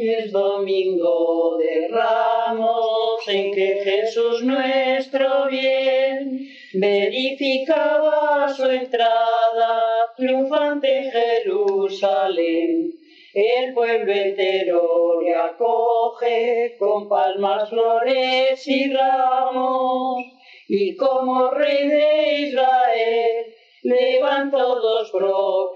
Es domingo de ramos en que Jesús nuestro bien verificaba su entrada triunfante en Jerusalén. El pueblo entero le acoge con palmas, flores y ramos. Y como rey de Israel, le van todos proclamando.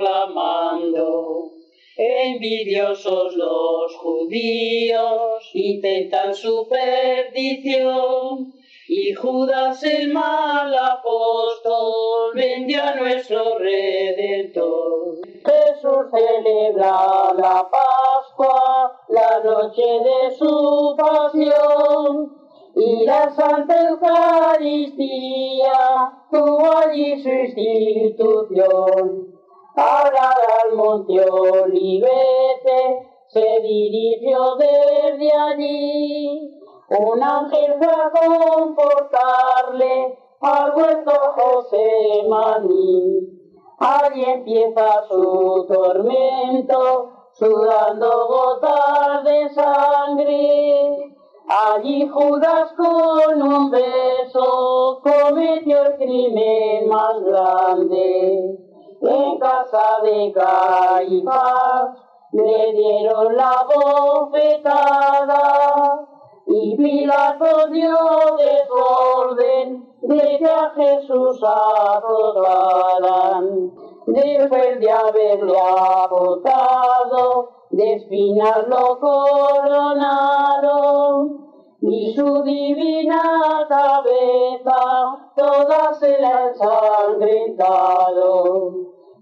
Envidiosos los judíos intentan su perdición y Judas el mal apóstol vendió a nuestro redentor. Jesús celebra la Pascua, la noche de su pasión y la Santa Eucaristía tuvo allí su institución. Ahora al monte Olivete se dirigió desde allí. Un ángel fue a comportarle al huerto José Maní. Allí empieza su tormento, sudando gotas de sangre. Allí Judas con un beso cometió el crimen más grande en casa de Caifás le dieron la bofetada y Pilato dio desorden de que a Jesús azotaran. Después de haberle agotado, de espinas lo coronaron y su divina cabeza toda se la ensangrentaron.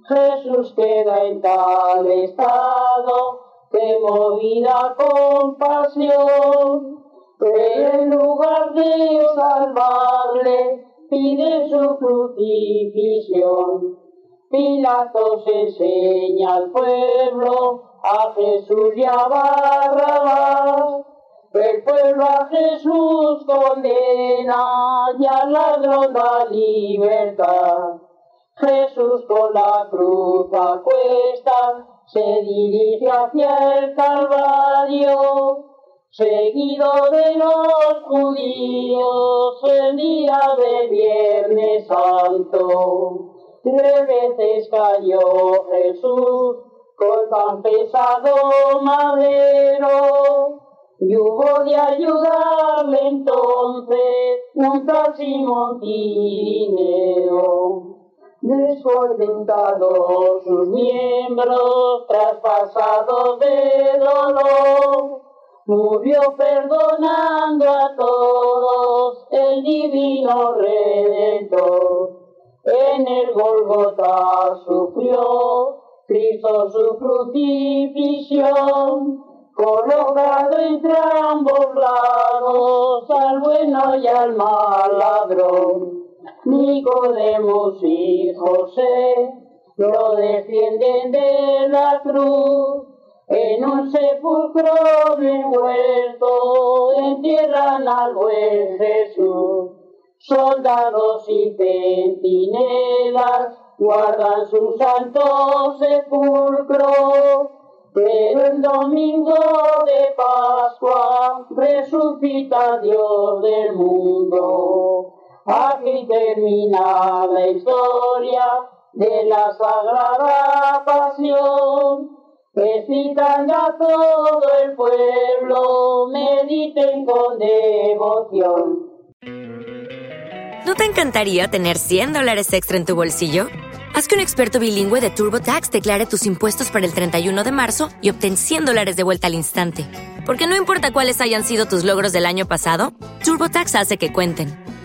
Jesús queda en tal estado que movida compasión, pero en lugar de salvarle pide su crucifixión. Pilatos enseña al pueblo a Jesús y a Barrabás, el pueblo a Jesús condena y al ladrón da libertad. Jesús con la cruz a cuesta se dirige hacia el Calvario, seguido de los judíos el día de Viernes Santo. Tres veces cayó Jesús con tan pesado madero y hubo de ayudarle entonces un tal Simón. Descontentados sus miembros, traspasados de dolor, murió perdonando a todos el divino Redentor. En el Golgota sufrió Cristo su crucifixión, colocado entre ambos lados al bueno y al mal ladrón. Nicodemos y José lo defienden de la cruz. En un sepulcro envuelto entierran al buen Jesús. Soldados y centinelas guardan su santo sepulcro. Pero el domingo de Pascua resucita Dios del mundo. Aquí termina la historia de la sagrada pasión. Recitan ya todo el pueblo, mediten con devoción. ¿No te encantaría tener 100 dólares extra en tu bolsillo? Haz que un experto bilingüe de TurboTax declare tus impuestos para el 31 de marzo y obtén 100 dólares de vuelta al instante. Porque no importa cuáles hayan sido tus logros del año pasado, TurboTax hace que cuenten.